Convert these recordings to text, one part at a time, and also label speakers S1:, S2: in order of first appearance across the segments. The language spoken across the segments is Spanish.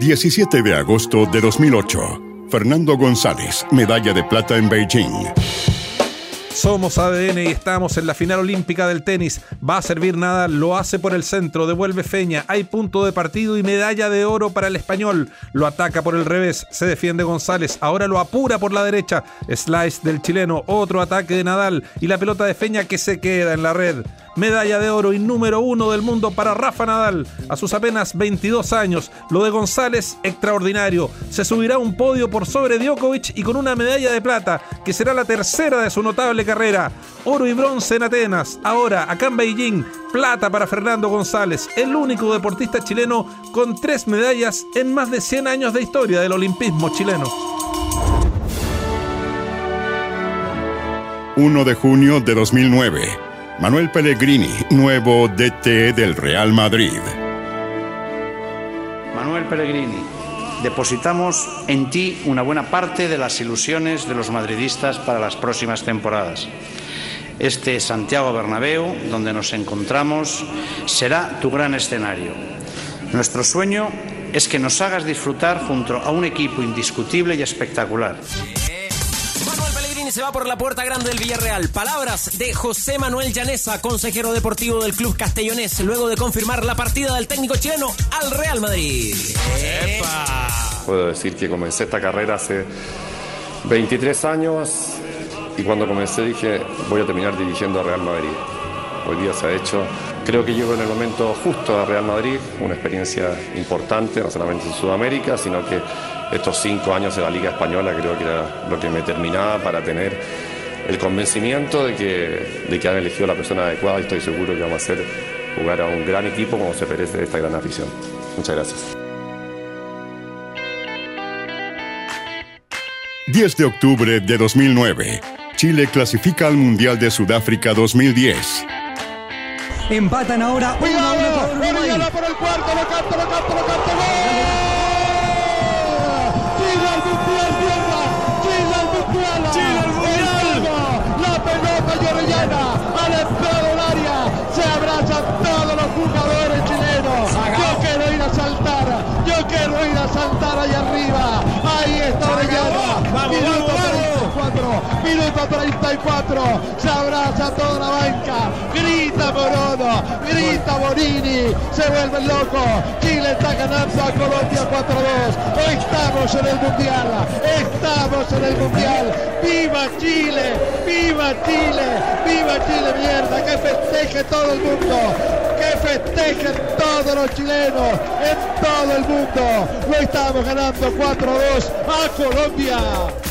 S1: 17 de agosto de 2008. Fernando González, medalla de plata en Beijing.
S2: Somos ADN y estamos en la final olímpica del tenis. Va a servir nada, lo hace por el centro, devuelve Feña. Hay punto de partido y medalla de oro para el español. Lo ataca por el revés, se defiende González. Ahora lo apura por la derecha. Slice del chileno, otro ataque de Nadal y la pelota de Feña que se queda en la red medalla de oro y número uno del mundo para Rafa Nadal a sus apenas 22 años. Lo de González, extraordinario. Se subirá a un podio por sobre Djokovic y con una medalla de plata, que será la tercera de su notable carrera. Oro y bronce en Atenas. Ahora, acá en Beijing, plata para Fernando González, el único deportista chileno con tres medallas en más de 100 años de historia del olimpismo chileno.
S1: 1 de junio de 2009. Manuel Pellegrini, nuevo DT del Real Madrid.
S3: Manuel Pellegrini, depositamos en ti una buena parte de las ilusiones de los madridistas para las próximas temporadas. Este Santiago Bernabéu, donde nos encontramos, será tu gran escenario. Nuestro sueño es que nos hagas disfrutar junto a un equipo indiscutible y espectacular
S4: se va por la puerta grande del Villarreal. Palabras de José Manuel Llanesa, consejero deportivo del club castellonés, luego de confirmar la partida del técnico chileno al Real Madrid.
S5: Puedo decir que comencé esta carrera hace 23 años y cuando comencé dije voy a terminar dirigiendo a Real Madrid. Hoy día se ha hecho, creo que llego en el momento justo a Real Madrid, una experiencia importante, no solamente en Sudamérica, sino que estos cinco años de la Liga Española creo que era lo que me terminaba para tener el convencimiento de que, de que han elegido la persona adecuada y estoy seguro que vamos a hacer jugar a un gran equipo como se merece esta gran afición. Muchas gracias.
S1: 10 de octubre de 2009. Chile clasifica al Mundial de Sudáfrica 2010.
S6: Empatan ahora.
S7: Cuidado, por el cuarto, lo canto, lo canto, lo canto. ¡Gol! Al entrado del área, se abrazan todos los jugadores chilenos. Yo quiero ir a saltar, yo quiero ir a saltar ahí arriba. Ahí está Orellana. Minuto 34, minuto 34. Se abraza toda la banca. Grita Morono, grita Bonini. Se vuelve loco. Chile está ganando a Colombia 4-2. Estamos en el mundial. Estamos en el mundial. ¡Viva Chile! ¡Viva Chile! ¡Viva Chile, mierda! ¡Que festeje todo el mundo! ¡Que festejen todos los chilenos en todo el mundo! Lo estamos ganando 4-2 a Colombia.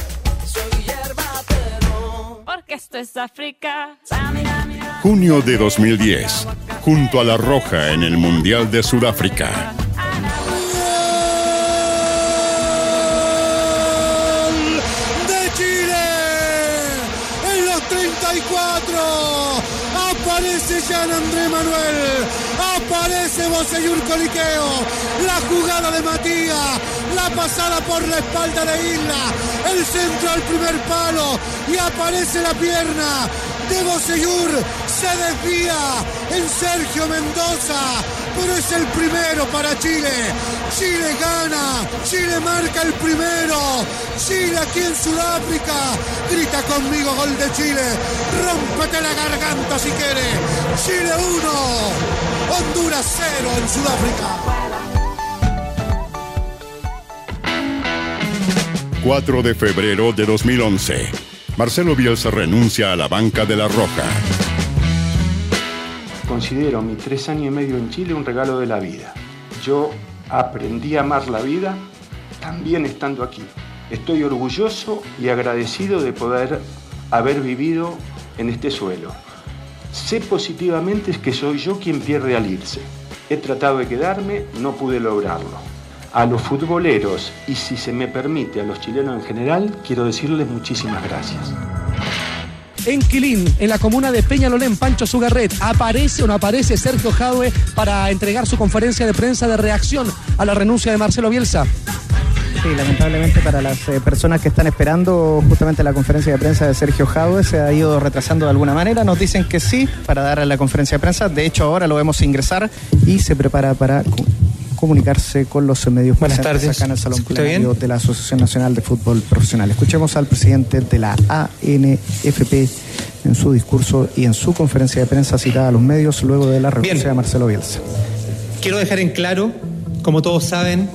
S8: Porque esto es África.
S1: Junio de 2010. Junto a la Roja en el Mundial de Sudáfrica.
S7: Aparece Jean André Manuel. Aparece Boseyur Coliqueo. La jugada de Matías. La pasada por la espalda de Isla. El centro al primer palo. Y aparece la pierna de Boseyur. Se desvía en Sergio Mendoza pero es el primero para Chile. Chile gana, Chile marca el primero. Chile aquí en Sudáfrica. Grita conmigo gol de Chile. Rómpete la garganta si quiere. Chile 1, Honduras 0 en Sudáfrica.
S1: 4 de febrero de 2011. Marcelo Bielsa renuncia a la banca de la Roja.
S9: Considero mis tres años y medio en Chile un regalo de la vida. Yo aprendí a amar la vida también estando aquí. Estoy orgulloso y agradecido de poder haber vivido en este suelo. Sé positivamente que soy yo quien pierde al irse. He tratado de quedarme, no pude lograrlo. A los futboleros y si se me permite a los chilenos en general, quiero decirles muchísimas gracias
S6: en Quilín, en la comuna de Peñalolén, Pancho Sugarret. ¿Aparece o no aparece Sergio Jadue para entregar su conferencia de prensa de reacción a la renuncia de Marcelo Bielsa?
S10: Sí, lamentablemente para las eh, personas que están esperando justamente la conferencia de prensa de Sergio Jadue se ha ido retrasando de alguna manera. Nos dicen que sí para dar a la conferencia de prensa. De hecho, ahora lo vemos ingresar y se prepara para
S11: comunicarse con los medios
S12: Buenas tardes.
S11: acá en el Salón
S12: ¿Escucha
S11: Plenario
S12: bien?
S11: de la Asociación Nacional de Fútbol Profesional. Escuchemos al presidente de la ANFP en su discurso y en su conferencia de prensa citada a los medios luego de la renuncia de Marcelo Bielsa.
S12: Quiero dejar en claro, como todos saben,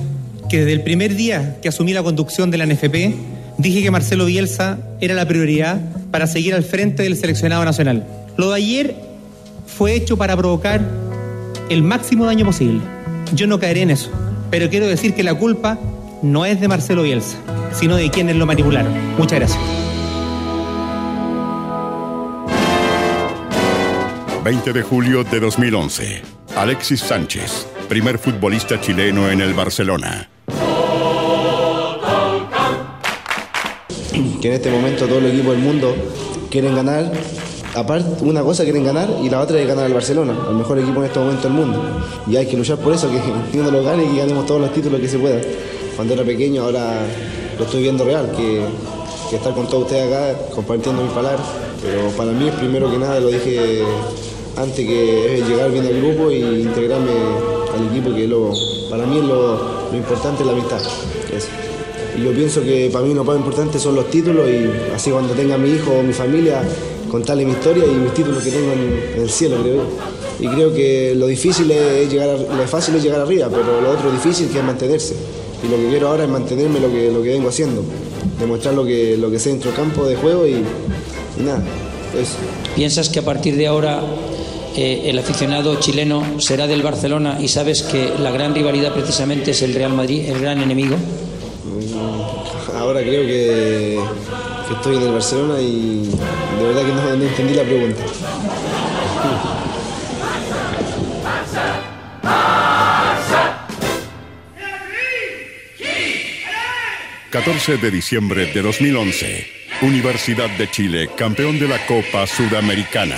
S12: que desde el primer día que asumí la conducción de la NFP, dije que Marcelo Bielsa era la prioridad para seguir al frente del seleccionado nacional. Lo de ayer fue hecho para provocar el máximo daño posible. Yo no caeré en eso, pero quiero decir que la culpa no es de Marcelo Bielsa, sino de quienes lo manipularon. Muchas gracias.
S1: 20 de julio de 2011. Alexis Sánchez, primer futbolista chileno en el Barcelona.
S13: Que en este momento todo el equipo del mundo quieren ganar. Aparte, una cosa quieren ganar y la otra es ganar al Barcelona, el mejor equipo en este momento del mundo. Y hay que luchar por eso, que uno lo gane y que ganemos todos los títulos que se puedan. Cuando era pequeño, ahora lo estoy viendo real, que, estar con todos ustedes acá compartiendo mis palabras. Pero para mí, primero que nada, lo dije antes que es llegar bien al grupo y integrarme al equipo, que lo, para mí lo importante es la amistad. Eso. Y yo pienso que para mí lo más importante son los títulos y así cuando tenga mi hijo o mi familia, contarle mi historia y mis títulos que tengo en, el cielo, creo. Y creo que lo difícil es llegar, a- lo fácil es llegar arriba, pero lo otro difícil que es mantenerse. Y lo que quiero ahora es mantenerme lo que, lo que vengo haciendo, demostrar lo que, lo que sé dentro del campo de juego y, y nada.
S14: ¿Piensas que a partir de ahora eh, el aficionado chileno será del Barcelona y sabes que la gran rivalidad precisamente es el Real Madrid, el gran enemigo?
S13: Ahora creo que, estoy en el Barcelona y de verdad que no, no entendí la pregunta.
S1: 14 de diciembre de 2011. Universidad de Chile, campeón de la Copa Sudamericana.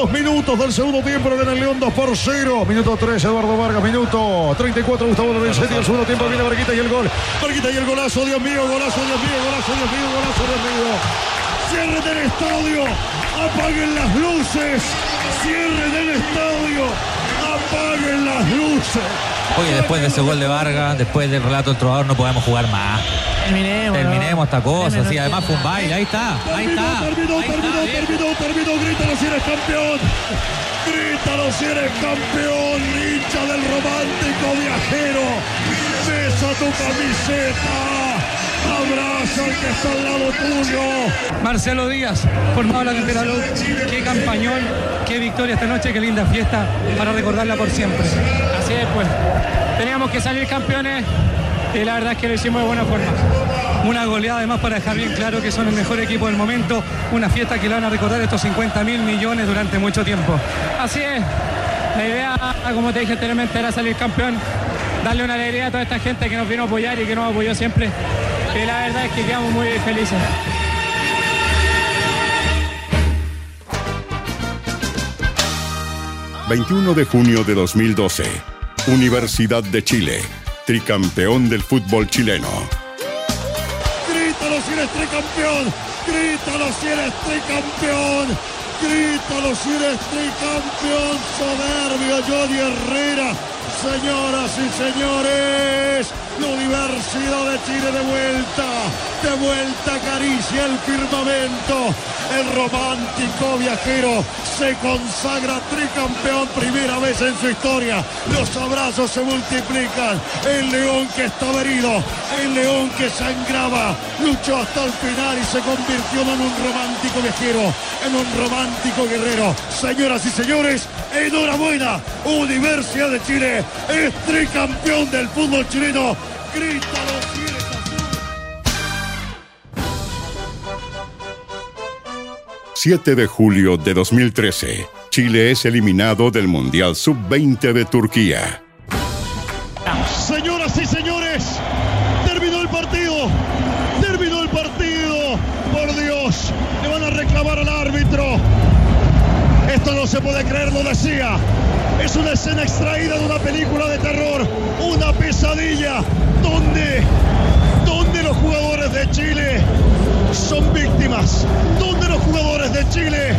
S15: 42 minutos del segundo tiempo, gana el León 2 por 0. Minuto 3, Eduardo Vargas. Minuto 34, Gustavo Lorenzetti. El segundo tiempo viene Barquita y el gol. Barquita y el golazo, Dios mío, golazo, Dios mío, golazo, Dios mío, golazo, Dios mío. Cierren el estadio, apaguen las luces. Cierren el estadio, apaguen las luces.
S16: Oye, después de ese gol de Vargas, después del relato del trovador, no podemos jugar más.
S17: Terminemos.
S16: Terminemos esta cosa, sí, además fue un baile, ahí está, ahí está.
S15: Terminó,
S16: ahí está,
S15: terminó, terminó, terminó, grítalo si eres campeón. Grítalo si eres campeón, hincha del romántico viajero. Besa tu camiseta. Abraza al que está al lado tuyo.
S18: Marcelo Díaz, formado la cantera Luz. Qué campañón, qué victoria esta noche, qué linda fiesta para recordarla por siempre. Así es, pues. Teníamos que salir campeones y la verdad es que lo hicimos de buena forma. Una goleada además para dejar bien claro que son el mejor equipo del momento. Una fiesta que la van a recordar estos 50 mil millones durante mucho tiempo. Así es. La idea, como te dije anteriormente, era salir campeón, darle una alegría a toda esta gente que nos vino a apoyar y que nos apoyó siempre. Y la verdad es que quedamos muy felices.
S1: ...21 de junio de 2012... Universidad de Chile... ...tricampeón del fútbol chileno...
S15: Grítalo si eres tricampeón. Grítalo si eres tricampeón. Grítalo si eres tricampeón. Soberbio Johnny Herrera. Señoras y señores, la Universidad de Chile de vuelta, de vuelta acaricia el firmamento. El romántico viajero se consagra tricampeón primera vez en su historia. Los abrazos se multiplican. El león que estaba herido, el león que sangraba, luchó hasta el final y se convirtió en un romántico viajero, en un romántico guerrero. Señoras y señores, enhorabuena. Universidad de Chile es tricampeón del fútbol chileno. Azul.
S1: 7 de julio de 2013... ...Chile es eliminado del Mundial Sub-20 de Turquía...
S15: Señoras y señores, terminó el partido. Terminó el partido. Por Dios, le van a reclamar al árbitro. Esto no se puede creer, lo decía. Es una escena extraída de una Chile son víctimas, donde los jugadores de Chile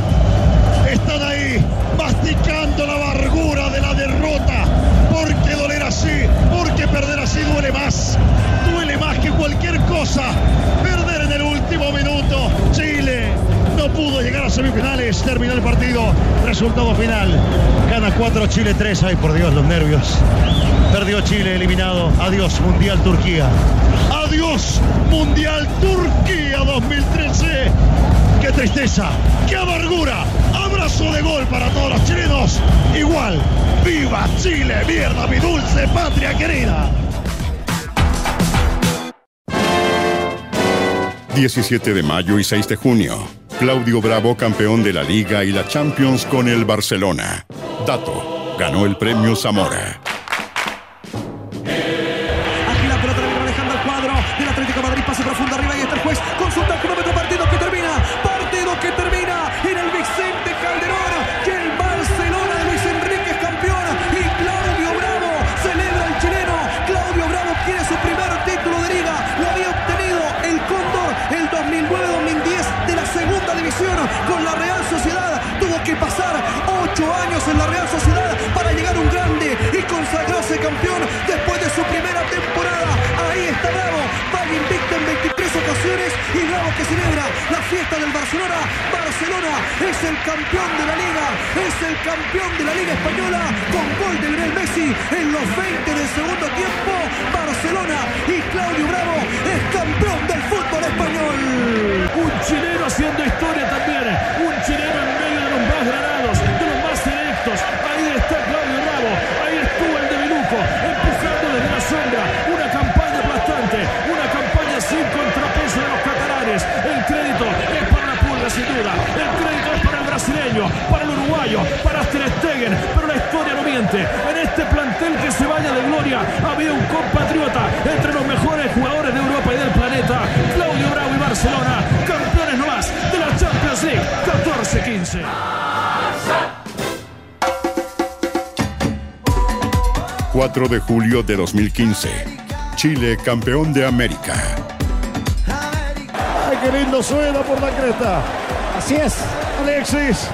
S15: están ahí masticando la amargura de la derrota, porque doler así, porque perder así duele más, duele más que cualquier cosa, perder en el último minuto, Chile no pudo llegar. 2 terminó el partido. Resultado final. Gana 4 Chile 3. Ay, por Dios, los nervios. Perdió Chile, eliminado. Adiós, Mundial Turquía. Adiós, Mundial Turquía 2013. ¡Qué tristeza! ¡Qué amargura! Abrazo de gol para todos los chilenos. Igual, ¡viva Chile! ¡Mierda, mi dulce patria querida!
S1: 17 de mayo y 6 de junio. Claudio Bravo, campeón de la Liga y la Champions con el Barcelona. Dato, ganó el premio Zamora.
S19: Del Barcelona. Barcelona es el campeón de la liga, es el campeón de la liga española con gol de Lionel Messi en los 20 del segundo tiempo. Barcelona y Claudio Bravo es campeón del fútbol español.
S20: Un chileno haciendo historia también, un chileno en medio de los más granados, En este plantel que se vaya de gloria había un compatriota entre los mejores jugadores de Europa y del planeta, Claudio Bravo y Barcelona, campeones no más de la Champions League 14-15.
S1: 4 de julio de 2015. Chile, campeón de América.
S15: ¡Ay, qué lindo suena por la cresta!
S21: Así es.
S15: Alexis,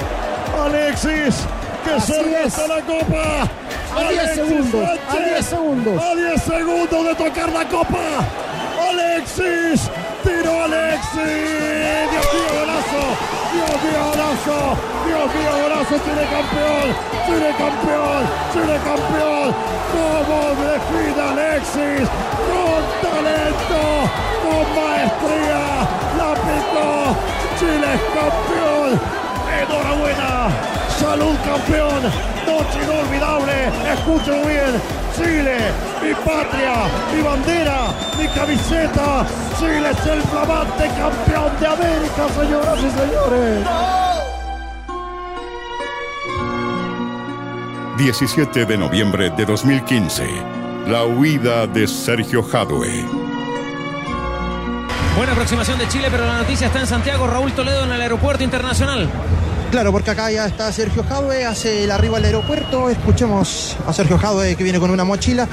S15: Alexis, que está la copa.
S21: A 10
S15: Alexis
S21: segundos, a
S15: Sánchez,
S21: 10 segundos.
S15: A 10 segundos de tocar la copa. Alexis, tiró Alexis. Dios mío, golazo. Dios mío, golazo. Dios mío, golazo. Chile campeón. Chile campeón. Chile campeón. ¿Cómo define Alexis? Con talento, con maestría. La picó. Chile es campeón. Enhorabuena. Salud campeón. Noche inolvidable. Escúchenlo bien. Chile, mi patria, mi bandera, mi camiseta. Chile es el flamante campeón de América, señoras y señores.
S1: 17 de noviembre de 2015. La huida de Sergio Jadue.
S4: Buena aproximación de Chile, pero la noticia está en Santiago. Raúl Toledo en el aeropuerto internacional.
S21: Claro, porque acá ya está Sergio Jadue, hace el arribo al aeropuerto. Escuchemos a Sergio Jadue que viene con una mochila.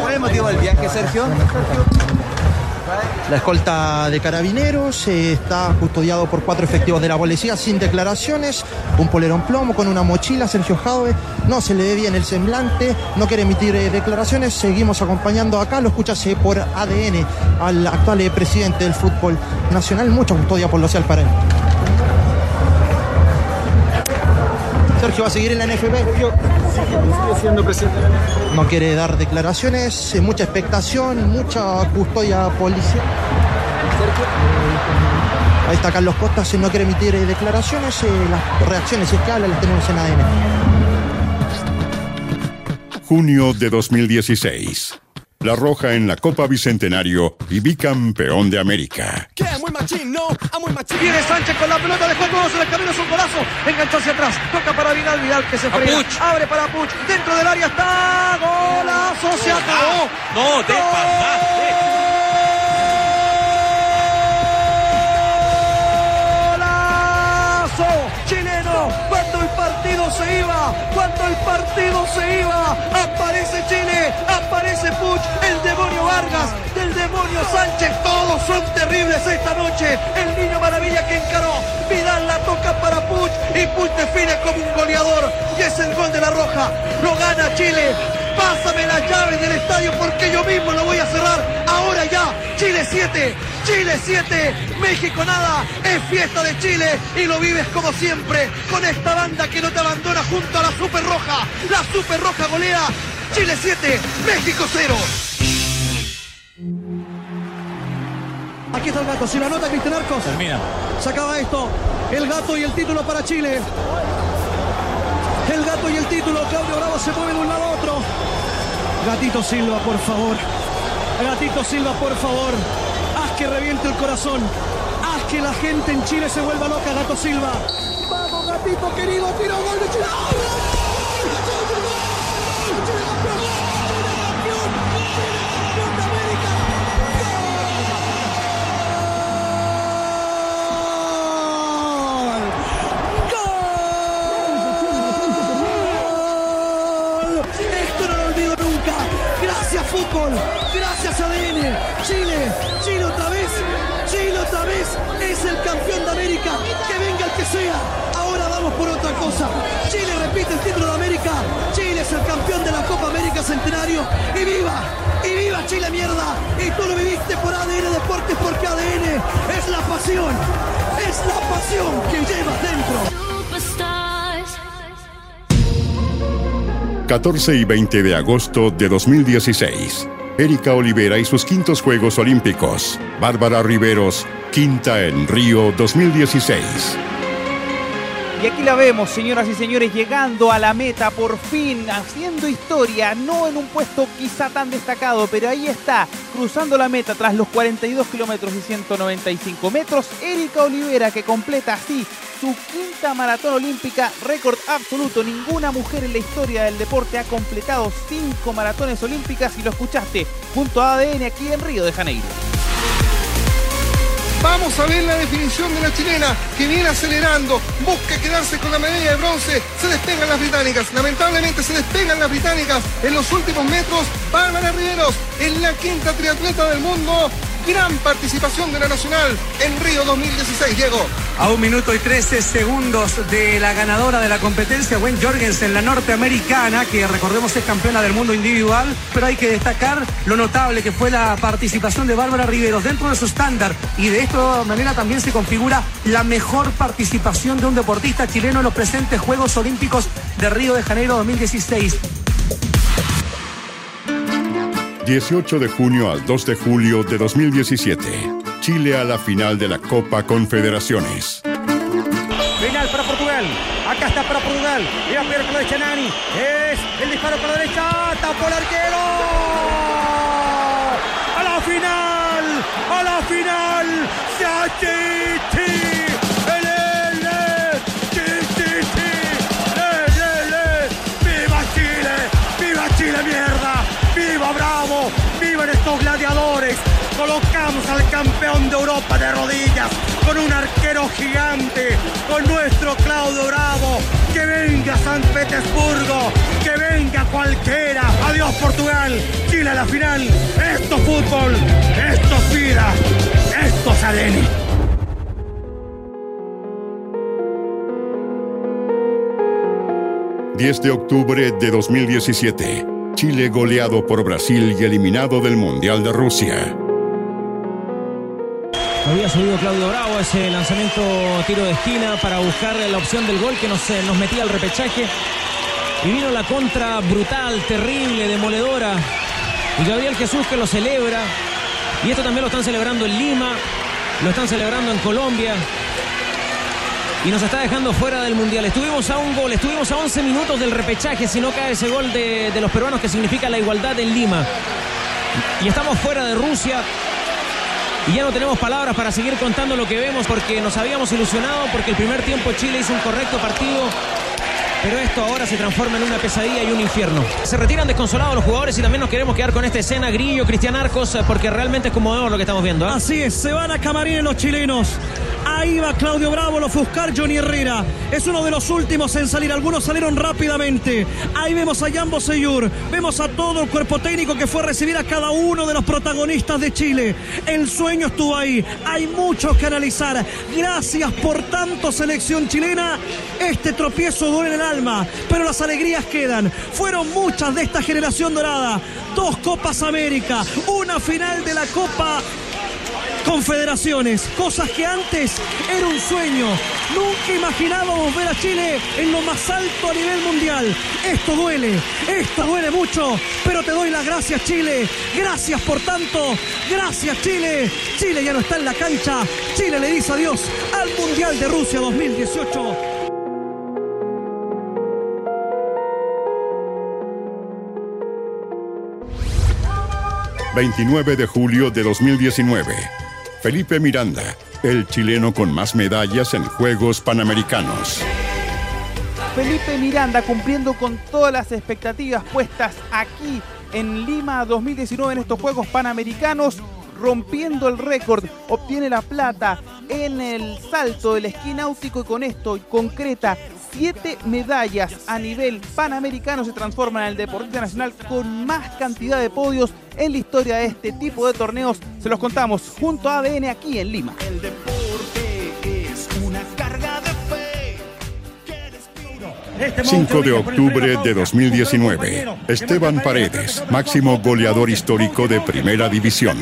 S22: ¿Cuál es el motivo del viaje, Sergio?
S21: La escolta de carabineros eh, está custodiado por cuatro efectivos de la policía sin declaraciones, un polerón plomo con una mochila, Sergio Jadwe, no se le ve bien el semblante, no quiere emitir eh, declaraciones, seguimos acompañando acá, lo escuchase por ADN al actual eh, presidente del fútbol nacional, mucha custodia policial para él. Sergio va a seguir en la NFP.
S22: siendo presidente
S21: No quiere dar declaraciones, eh, mucha expectación, mucha custodia policial. Ahí está Carlos Costa, si no quiere emitir eh, declaraciones, eh, las reacciones, si es que habla, las tenemos en ADN.
S1: Junio de 2016. La Roja en la Copa Bicentenario y bicampeón de América.
S19: Muy machín, no, a muy machín. Viene Sánchez con la pelota, dejó todos en el camino, es un golazo. Enganchó hacia atrás, toca para Vidal, Vidal que se frena. Abre para Puch, dentro del área está. Golazo, se acabó.
S23: No, te
S19: Golazo chileno. Se iba, cuando el partido se iba, aparece Chile Chile. Aparece Puch, el demonio Vargas, del demonio Sánchez. Todos son terribles esta noche. El niño maravilla que encaró. Vidal la toca para Puch y Puch define como un goleador. Y es el gol de la Roja. Lo gana Chile. Pásame las llaves del estadio porque yo mismo lo voy a cerrar. Ahora ya. Chile 7, Chile 7, México nada. Es fiesta de Chile y lo vives como siempre con esta banda que no te abandona junto a la Super Roja. La Super Roja golea. Chile 7, México 0. Aquí está el gato, si la nota Cristian Arcos.
S16: Termina.
S19: Se acaba esto. El gato y el título para Chile. El gato y el título. Claudio Bravo se mueve de un lado a otro. Gatito Silva, por favor. Gatito Silva, por favor. Haz que reviente el corazón. Haz que la gente en Chile se vuelva loca, Gato Silva. Vamos, gatito querido, tiro gol de Chile. Esto fútbol. Gracias ADN. Chile. Chile otra vez. Chile otra vez. Es el campeón de América. Que venga el que sea. Ahora vamos por otra cosa. Chile repite el título de América. Chile es el campeón de la Copa América Centenario. Y viva. Y viva Chile mierda. Y tú lo viviste por ADN Deportes porque ADN es la pasión. Es la pasión que llevas dentro.
S1: 14 y 20 de agosto de 2016. Erika Olivera y sus quintos Juegos Olímpicos. Bárbara Riveros, quinta en Río 2016.
S24: Y aquí la vemos, señoras y señores, llegando a la meta por fin, haciendo historia, no en un puesto quizá tan destacado, pero ahí está, cruzando la meta tras los 42 kilómetros y 195 metros, Erika Olivera que completa así su quinta maratón olímpica, récord absoluto. Ninguna mujer en la historia del deporte ha completado cinco maratones olímpicas y lo escuchaste junto a ADN aquí en Río de Janeiro.
S25: Vamos a ver la definición de la chilena que viene acelerando, busca quedarse con la medalla de bronce, se despegan las británicas, lamentablemente se despegan las británicas en los últimos metros, Bárbara Riveros es la quinta triatleta del mundo, gran participación de la Nacional en Río 2016, Diego.
S18: A un minuto y 13 segundos de la ganadora de la competencia, Gwen Jorgensen, la norteamericana, que recordemos es campeona del mundo individual, pero hay que destacar lo notable que fue la participación de Bárbara Riveros dentro de su estándar y de esta manera también se configura la mejor participación de un deportista chileno en los presentes Juegos Olímpicos de Río de Janeiro 2016.
S1: 18 de junio al 2 de julio de 2017. Chile a la final de la Copa Confederaciones.
S22: Final para Portugal. Acá está para Portugal. Y a Pierre con derecha Nani. Es el disparo por la derecha. Tapó el arquero. A la final. A la final. Sachiti. Colocamos al campeón de Europa de rodillas con un arquero gigante, con nuestro Claudio Bravo. Que venga San Petersburgo, que venga cualquiera. Adiós Portugal, Chile a la final. Esto es fútbol, esto es vida, esto es ADN.
S1: ...10 de octubre de 2017... Chile goleado por Brasil y eliminado del Mundial de Rusia.
S4: Había subido Claudio Bravo ese lanzamiento tiro de esquina para buscar la opción del gol que nos, eh, nos metía al repechaje. Y vino la contra brutal, terrible, demoledora. Y Gabriel Jesús que lo celebra. Y esto también lo están celebrando en Lima, lo están celebrando en Colombia. Y nos está dejando fuera del Mundial. Estuvimos a un gol, estuvimos a 11 minutos del repechaje si no cae ese gol de, de los peruanos que significa la igualdad en Lima. Y estamos fuera de Rusia. Y ya no tenemos palabras para seguir contando lo que vemos porque nos habíamos ilusionado, porque el primer tiempo Chile hizo un correcto partido. Pero esto ahora se transforma en una pesadilla y un infierno. Se retiran desconsolados los jugadores y también nos queremos quedar con esta escena Grillo, Cristian Arcos, porque realmente es conmovedor lo que estamos viendo. ¿eh?
S19: Así es, se van a camarines los chilenos. Ahí va Claudio Bravo, lo Fuscar Johnny Herrera. Es uno de los últimos en salir. Algunos salieron rápidamente. Ahí vemos a Jambo Seyur. Vemos a todo el cuerpo técnico que fue a recibir a cada uno de los protagonistas de Chile. El sueño estuvo ahí. Hay mucho que analizar. Gracias por tanto, selección chilena. Este tropiezo duele en el alma, pero las alegrías quedan. Fueron muchas de esta generación dorada. Dos Copas América, una final de la Copa confederaciones, cosas que antes era un sueño. Nunca imaginábamos ver a Chile en lo más alto a nivel mundial. Esto duele, esto duele mucho, pero te doy las gracias Chile. Gracias por tanto, gracias Chile. Chile ya no está en la cancha. Chile le dice adiós al Mundial de Rusia 2018.
S1: 29 de julio de 2019. Felipe Miranda, el chileno con más medallas en Juegos Panamericanos.
S24: Felipe Miranda cumpliendo con todas las expectativas puestas aquí en Lima 2019 en estos Juegos Panamericanos, rompiendo el récord, obtiene la plata en el salto del esquí náutico y con esto concreta siete medallas a nivel panamericano se transforma en el deportista nacional con más cantidad de podios en la historia de este tipo de torneos. Se los contamos junto a ADN aquí en Lima.
S22: El deporte es una carga de fe.
S1: 5 de octubre de 2019. Esteban Paredes, máximo goleador histórico de Primera División.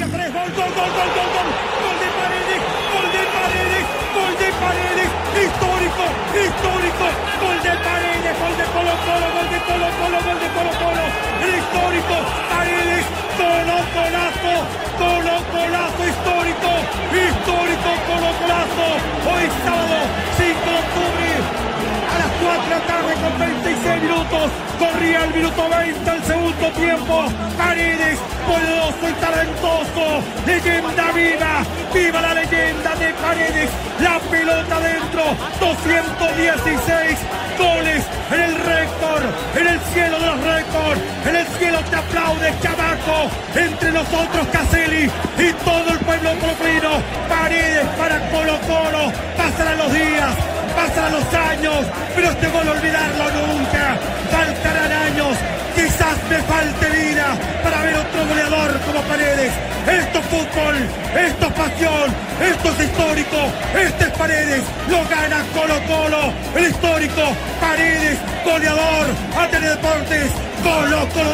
S22: De la tarde con 36 minutos. Corría el minuto 20 al segundo tiempo. Paredes, poderoso y talentoso. Leyenda viva. Viva la leyenda de Paredes. La pelota dentro. 216 goles en el récord. En el cielo de los récords. En el cielo te aplaude Chamaco. Entre nosotros Caselli y todo el pueblo colocolino. Paredes para Colo Colo. Pasarán los días. Pasarán los años, pero este gol olvidarlo nunca. Faltarán años, quizás me falte vida para ver otro goleador como Paredes. Esto es fútbol, esto es pasión, esto es histórico, este es Paredes, lo gana Colo Colo, el histórico Paredes, goleador, ante Deportes, Colo Colo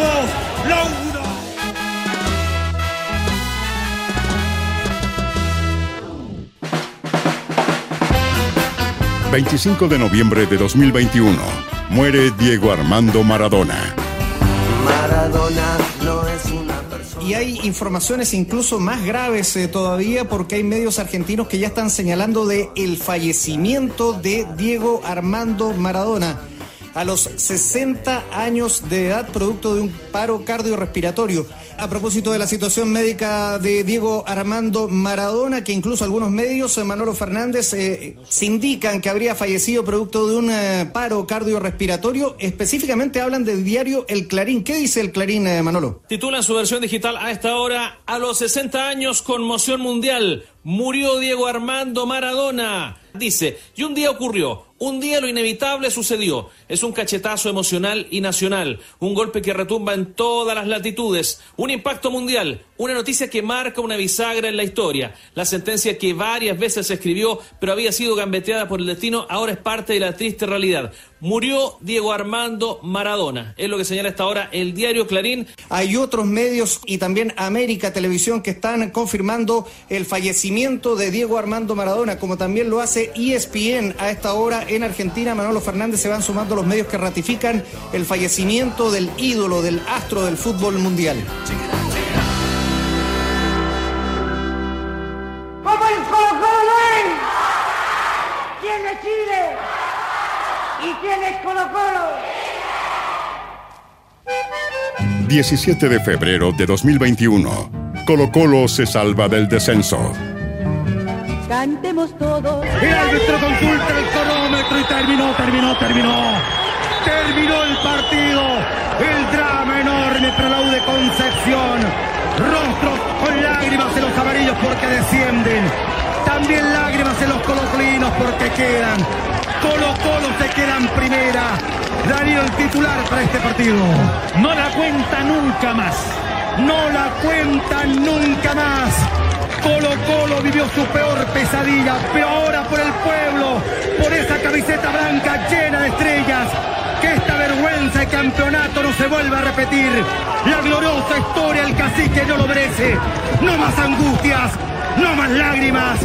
S22: 2,
S1: 25 de noviembre de 2021. Muere Diego Armando Maradona.
S26: Maradona no es una persona.
S27: Y hay informaciones incluso más graves eh, todavía porque hay medios argentinos que ya están señalando de el fallecimiento de Diego Armando Maradona a los 60 años de edad producto de un paro cardiorrespiratorio. A propósito de la situación médica de Diego Armando Maradona, que incluso algunos medios, eh, Manolo Fernández, eh, se indican que habría fallecido producto de un eh, paro cardiorrespiratorio. Específicamente hablan del diario El Clarín. ¿Qué dice El Clarín, Manolo?
S28: Titula en su versión digital a esta hora, a los 60 años, conmoción mundial. Murió Diego Armando Maradona. Dice, y un día ocurrió, un día lo inevitable sucedió. Es un cachetazo emocional y nacional, un golpe que retumba en todas las latitudes, un impacto mundial, una noticia que marca una bisagra en la historia. La sentencia que varias veces se escribió, pero había sido gambeteada por el destino, ahora es parte de la triste realidad. Murió Diego Armando Maradona. Es lo que señala hasta ahora el diario Clarín.
S27: Hay otros medios y también América Televisión que están confirmando el fallecimiento de Diego Armando Maradona, como también lo hace ESPN a esta hora en Argentina. Manolo Fernández se van sumando los medios que ratifican el fallecimiento del ídolo, del astro del fútbol mundial.
S26: ¿Quién es Chile? ¿Y quién es Colo Colo?
S1: 17 de febrero de 2021. Colo Colo se salva del descenso.
S26: Cantemos todos.
S22: El árbitro consulta el cronómetro y terminó, terminó, terminó.
S15: Terminó el partido. El drama enorme para la U de Concepción. Rostros con lágrimas en los amarillos porque descienden. También lágrimas en los colocolinos porque quedan. Colo Colo se queda en primera. Darío el titular para este partido.
S22: No la cuenta nunca más.
S15: No la cuentan nunca más. Colo Colo vivió su peor pesadilla, pero ahora por el pueblo, por esa camiseta blanca llena de estrellas, que esta vergüenza de campeonato no se vuelva a repetir. La gloriosa historia del cacique no lo merece. No más angustias, no más lágrimas,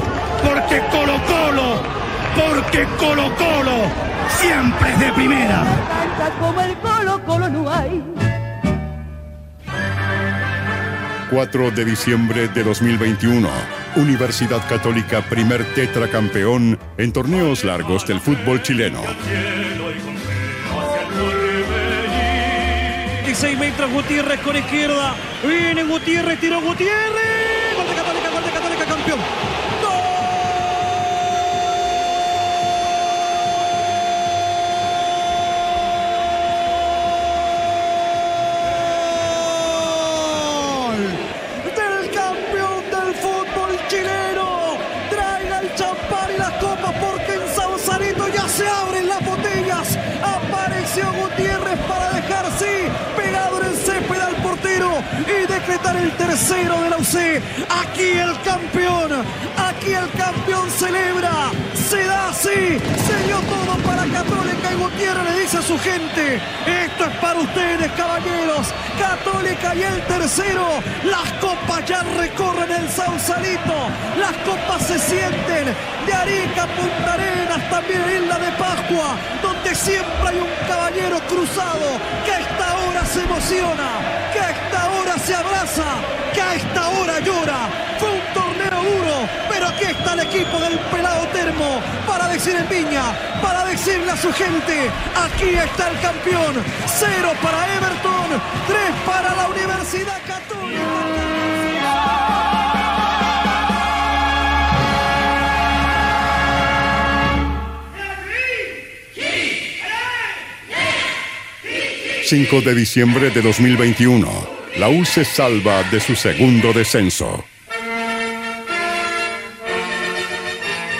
S15: porque Colo Colo, porque Colo Colo siempre es de primera.
S26: Como el Colo Colo no hay.
S1: 4 de diciembre de 2021. Universidad Católica primer tetracampeón en torneos largos del fútbol chileno.
S19: 16 metros Gutiérrez con izquierda. Viene Gutiérrez, tiró Gutiérrez. Gol de Católica, gol de Católica, campeón. Tercero de la UC. Aquí el campeón, aquí el campeón celebra. Se da así, se dio todo para Católica y Gutiérrez le dice a su gente, esto es para ustedes caballeros, Católica y el tercero, las copas ya recorren el Sausalito, las copas se sienten de Arica Punta Arenas, también en Isla de Pascua, donde siempre hay un caballero cruzado que a esta hora se emociona, se abraza, que a esta hora llora. Fue un torneo duro, pero aquí está el equipo del pelado termo para decir en Viña, para decirle a su gente, aquí está el campeón. Cero para Everton, tres para la Universidad Católica.
S1: 5 de diciembre de 2021. La U se salva de su segundo descenso.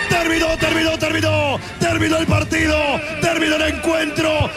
S15: Terminó, terminó, terminó. Terminó el partido.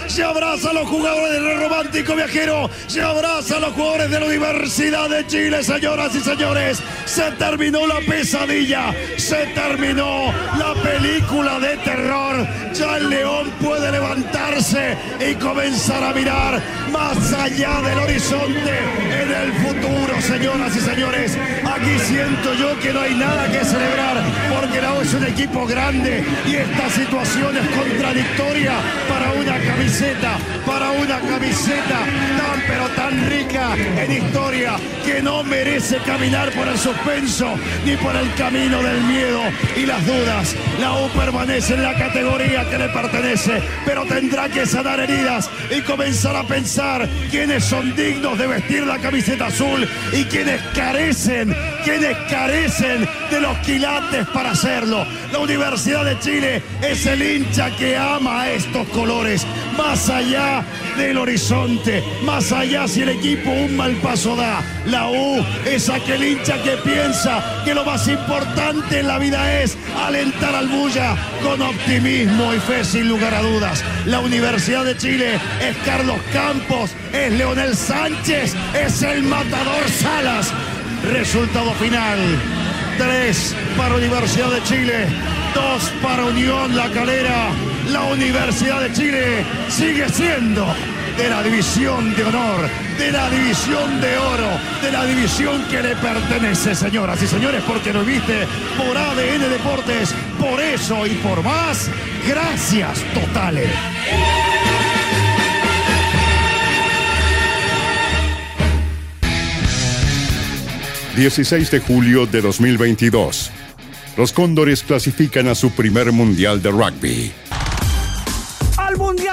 S15: Se abraza a los jugadores del Romántico Viajero. Se abraza a los jugadores de la Universidad de Chile, señoras y señores. Se terminó la pesadilla. Se terminó la película de terror. Ya el León puede levantarse y comenzar a mirar más allá del horizonte en el futuro, señoras y señores. Aquí siento yo que no hay nada que celebrar porque la U es un equipo grande y esta situación es contradictoria para una camiseta, para una camiseta tan pero tan rica en historia que no merece caminar por el suspenso ni por el camino del miedo y las dudas. La U permanece en la categoría que le pertenece, pero tendrá que sanar heridas y comenzar a pensar quiénes son dignos de vestir la camiseta azul y quienes carecen, quienes carecen de los quilates para hacerlo. La Universidad de Chile es el hincha que ama estos colores, más allá del horizonte, más allá si el equipo un mal paso da. La U es aquel hincha que piensa que lo más importante en la vida es alentar al Bulla con optimismo y fe sin lugar a dudas. La Universidad de Chile es Carlos Campos, es Leonel Sánchez, es el matador Salas. Resultado final. Tres para Universidad de Chile, dos para Unión La Calera. La Universidad de Chile sigue siendo de la división de honor, de la división de oro, de la división que le pertenece, señoras y señores, porque lo viste por ADN Deportes, por eso y por más, gracias totales.
S1: 16 de julio de 2022. Los Cóndores clasifican a su primer Mundial de Rugby.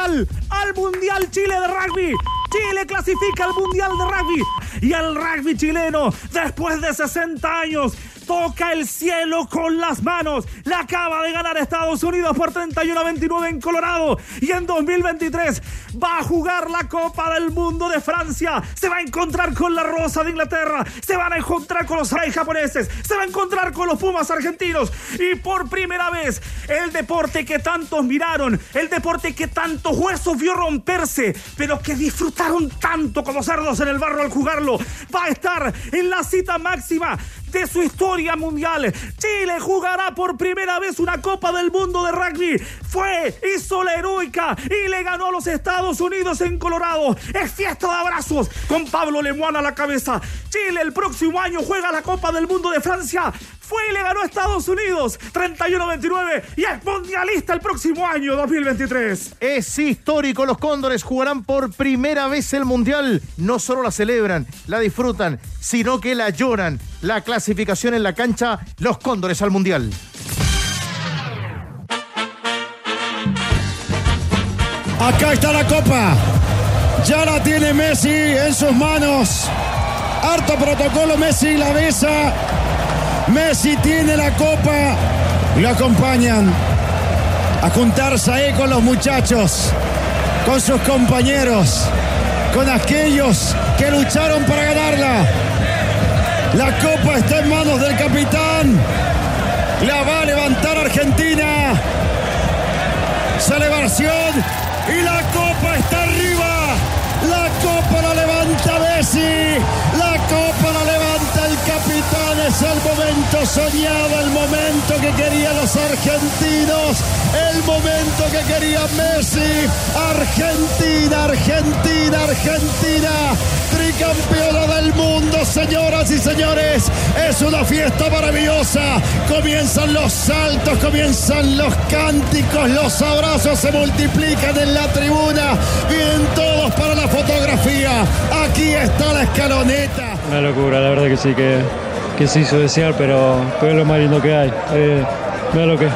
S19: Al Mundial, al Mundial Chile de Rugby. Chile clasifica al Mundial de Rugby y al rugby chileno, después de 60 años,
S29: toca el cielo con las manos. La acaba de ganar Estados Unidos por 31 a 29 en Colorado. Y en 2023 va a jugar la Copa del Mundo de Francia. Se va a encontrar con la Rosa de Inglaterra. Se van a encontrar con los Rai japoneses. Se va a encontrar con los Pumas argentinos. Y por primera vez, el deporte que tantos miraron, el deporte que tantos huesos vio romperse, pero que disfrutaron tanto como cerdos en el barro al jugarlo, va a estar en la cita máxima de su historia mundial. Chile jugará por primera vez una Copa del Mundo de rugby. Fue, hizo la heroica y le ganó a los Estados Unidos en Colorado. Es fiesta de abrazos con Pablo Lemoine a la cabeza. Chile el próximo año juega la Copa del Mundo de Francia. Fue y le ganó a Estados Unidos 31-29 y es mundialista el próximo año 2023.
S10: Es histórico, los Cóndores jugarán por primera vez el Mundial. No solo la celebran, la disfrutan, sino que la lloran. La clasificación en la cancha, los Cóndores al Mundial.
S15: Acá está la copa. Ya la tiene Messi en sus manos. Harto protocolo, Messi la besa. Messi tiene la copa. Lo acompañan a juntarse ahí con los muchachos, con sus compañeros, con aquellos que lucharon para ganarla. La copa está en manos del capitán. La va a levantar Argentina. Celebración y la copa está arriba. La copa la levanta Messi. La copa la levanta el capitán. Es el momento soñado, el momento que querían los argentinos. El momento que quería Messi. Argentina, Argentina, Argentina. Tricampeona del mundo, señoras y señores. Es una fiesta maravillosa. Comienzan los saltos, comienzan los cánticos, los abrazos se multiplican en la tribuna. Vienen todos para la fotografía. Aquí está la escaloneta.
S30: Una locura, la verdad que sí, que, que se hizo desear, pero, pero lo más lindo que hay. Eh, mira lo que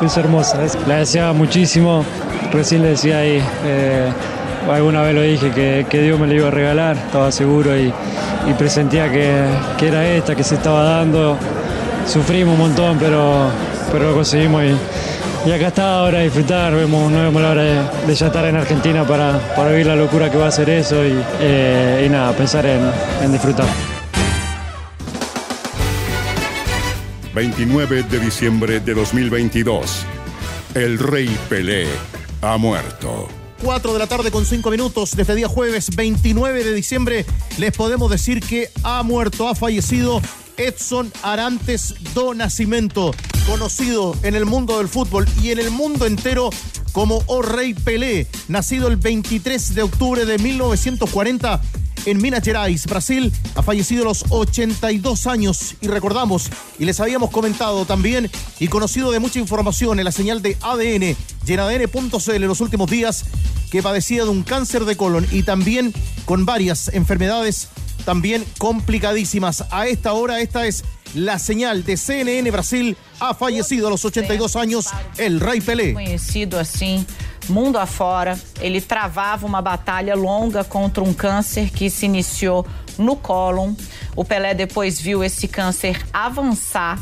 S30: es hermosa. la deseaba muchísimo. Recién le decía ahí, eh, alguna vez lo dije, que, que Dios me la iba a regalar, estaba seguro y, y presentía que, que era esta, que se estaba dando. Sufrimos un montón, pero, pero lo conseguimos y, y acá está ahora disfrutar. Vemos, no vemos de ya estar en Argentina para, para vivir la locura que va a ser eso y, eh, y nada, pensar en, en disfrutar.
S1: 29 de diciembre de 2022. El rey Pelé ha muerto.
S10: 4 de la tarde con 5 minutos desde día jueves 29 de diciembre les podemos decir que ha muerto, ha fallecido Edson Arantes do Nascimento, conocido en el mundo del fútbol y en el mundo entero como O Rey Pelé, nacido el 23 de octubre de 1940 en Minas Gerais, Brasil, ha fallecido a los 82 años y recordamos y les habíamos comentado también y conocido de mucha información en la señal de ADN y en los últimos días que padecía de un cáncer de colon y también con varias enfermedades también complicadísimas. A esta hora esta es la señal de CNN Brasil. Ha fallecido a los 82 años el Rey Pelé.
S31: conhecido assim mundo afora. Ele travava uma batalha longa contra um câncer que se iniciou no cólon. O Pelé depois viu esse câncer avançar.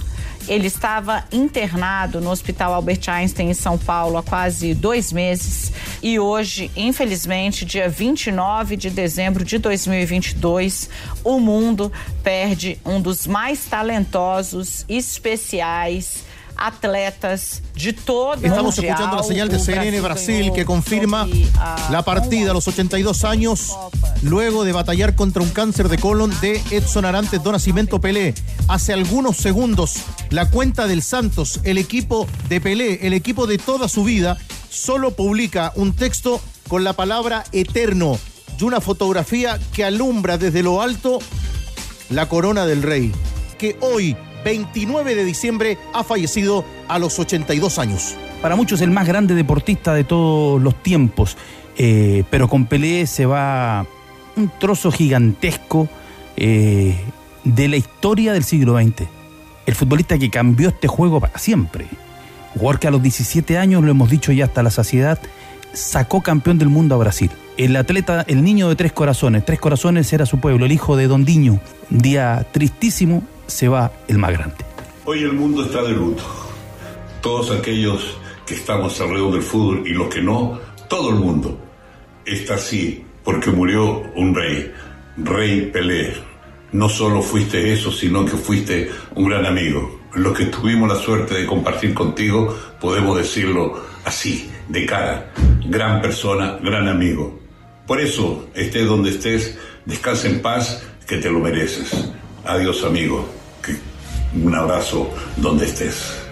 S31: Ele estava internado no Hospital Albert Einstein em São Paulo há quase dois meses e hoje, infelizmente, dia 29 de dezembro de 2022, o mundo perde um dos mais talentosos, especiais atletas de todo
S10: Estamos
S31: mundial.
S10: escuchando la señal de CNN Brasil
S31: ganhou
S10: que confirma la partida a los 82 años luego de batallar contra un cáncer de colon de Edson Arantes do Nascimento Pelé. Hace algunos segundos la cuenta del Santos, el equipo de Pelé, el equipo de toda su vida, solo publica un texto con la palabra eterno y una fotografía que alumbra desde lo alto la corona del rey, que hoy, 29 de diciembre, ha fallecido a los 82 años.
S32: Para muchos el más grande deportista de todos los tiempos, eh, pero con Pelé se va un trozo gigantesco eh, de la historia del siglo XX. El futbolista que cambió este juego para siempre. Jugador que a los 17 años, lo hemos dicho ya hasta la saciedad, sacó campeón del mundo a Brasil. El atleta, el niño de tres corazones, tres corazones era su pueblo, el hijo de Don Diño. Un día tristísimo se va el más grande.
S33: Hoy el mundo está de luto. Todos aquellos que estamos alrededor del fútbol y los que no, todo el mundo está así porque murió un rey, Rey Pelé. No solo fuiste eso, sino que fuiste un gran amigo. Los que tuvimos la suerte de compartir contigo, podemos decirlo así, de cara. Gran persona, gran amigo. Por eso, estés donde estés, descansa en paz, que te lo mereces. Adiós, amigo. Un abrazo donde estés.